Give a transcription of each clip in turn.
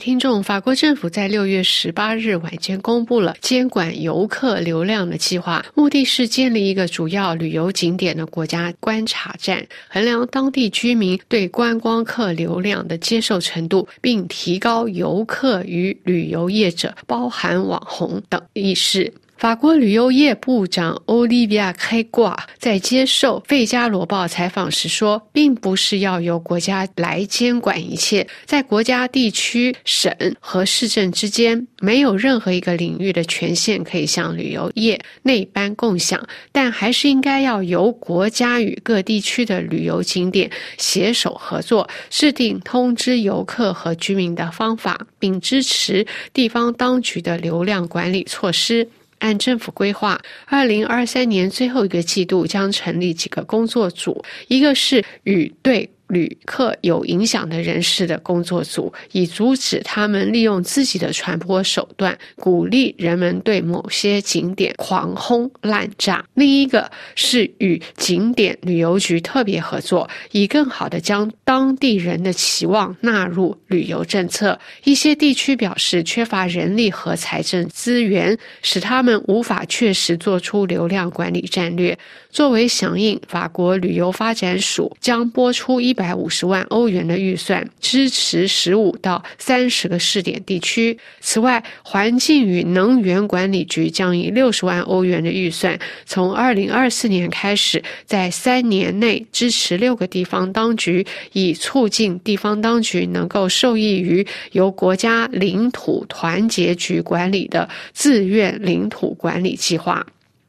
听众，法国政府在六月十八日晚间公布了监管游客流量的计划，目的是建立一个主要旅游景点的国家观察站，衡量当地居民对观光客流量的接受程度，并提高游客与旅游业者（包含网红等）意识。法国旅游业部长欧利维亚·开挂在接受《费加罗报》采访时说：“并不是要由国家来监管一切，在国家、地区、省和市政之间，没有任何一个领域的权限可以向旅游业内班共享，但还是应该要由国家与各地区的旅游景点携手合作，制定通知游客和居民的方法，并支持地方当局的流量管理措施。”按政府规划，二零二三年最后一个季度将成立几个工作组，一个是与对。旅客有影响的人士的工作组，以阻止他们利用自己的传播手段，鼓励人们对某些景点狂轰滥炸。另一个是与景点旅游局特别合作，以更好的将当地人的期望纳入旅游政策。一些地区表示缺乏人力和财政资源，使他们无法确实做出流量管理战略。作为响应，法国旅游发展署将拨出一百五十万欧元的预算，支持十五到三十个试点地区。此外，环境与能源管理局将以六十万欧元的预算，从二零二四年开始，在三年内支持六个地方当局，以促进地方当局能够受益于由国家领土团结局管理的自愿领土管理计划。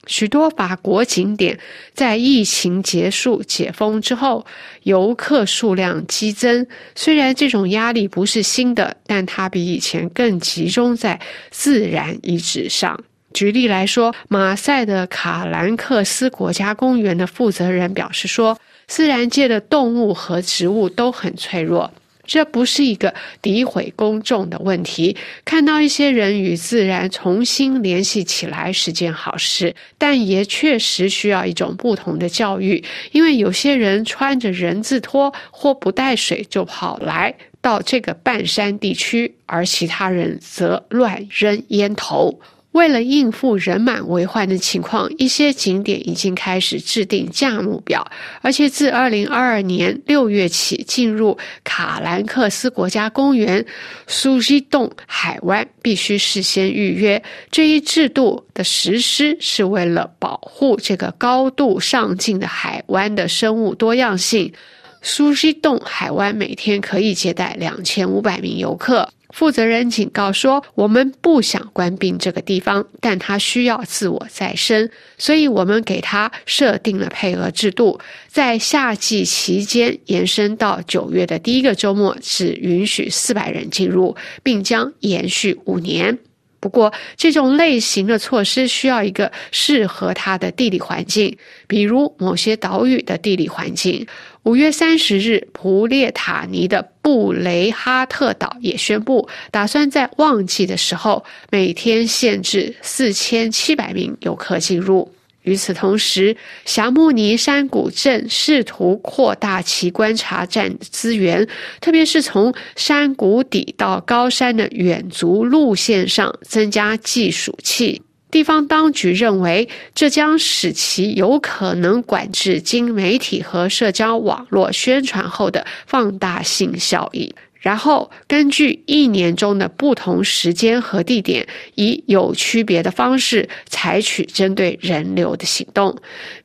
许多法国景点在疫情结束、解封之后，游客数量激增。虽然这种压力不是新的，但它比以前更集中在自然遗址上。举例来说，马赛的卡兰克斯国家公园的负责人表示说：“自然界的动物和植物都很脆弱。”这不是一个诋毁公众的问题。看到一些人与自然重新联系起来是件好事，但也确实需要一种不同的教育。因为有些人穿着人字拖或不带水就跑来到这个半山地区，而其他人则乱扔烟头。为了应付人满为患的情况，一些景点已经开始制定价目表，而且自二零二二年六月起，进入卡兰克斯国家公园苏西洞海湾必须事先预约。这一制度的实施是为了保护这个高度上进的海湾的生物多样性。苏西洞海湾每天可以接待两千五百名游客。负责人警告说：“我们不想关闭这个地方，但它需要自我再生，所以我们给它设定了配额制度。在夏季期间延伸到九月的第一个周末，只允许四百人进入，并将延续五年。不过，这种类型的措施需要一个适合它的地理环境，比如某些岛屿的地理环境。”五月三十日，普列塔尼的布雷哈特岛也宣布，打算在旺季的时候每天限制四千七百名游客进入。与此同时，霞慕尼山谷镇试图扩大其观察站资源，特别是从山谷底到高山的远足路线上增加计数器。地方当局认为，这将使其有可能管制经媒体和社交网络宣传后的放大性效益。然后，根据一年中的不同时间和地点，以有区别的方式采取针对人流的行动。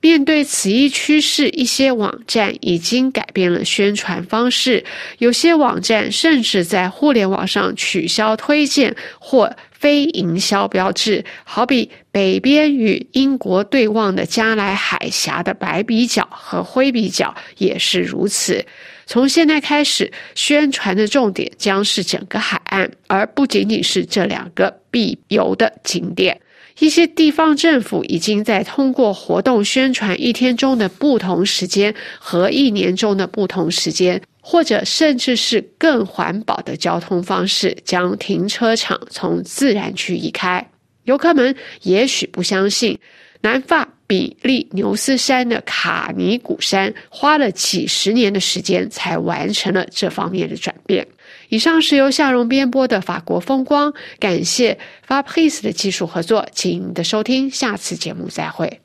面对此一趋势，一些网站已经改变了宣传方式，有些网站甚至在互联网上取消推荐或。非营销标志，好比北边与英国对望的加莱海峡的白比角和灰比角也是如此。从现在开始，宣传的重点将是整个海岸，而不仅仅是这两个必游的景点。一些地方政府已经在通过活动宣传一天中的不同时间和一年中的不同时间。或者甚至是更环保的交通方式，将停车场从自然区移开。游客们也许不相信，南法比利牛斯山的卡尼古山花了几十年的时间才完成了这方面的转变。以上是由夏荣编播的《法国风光》，感谢 Fabrice 的技术合作，请您的收听，下次节目再会。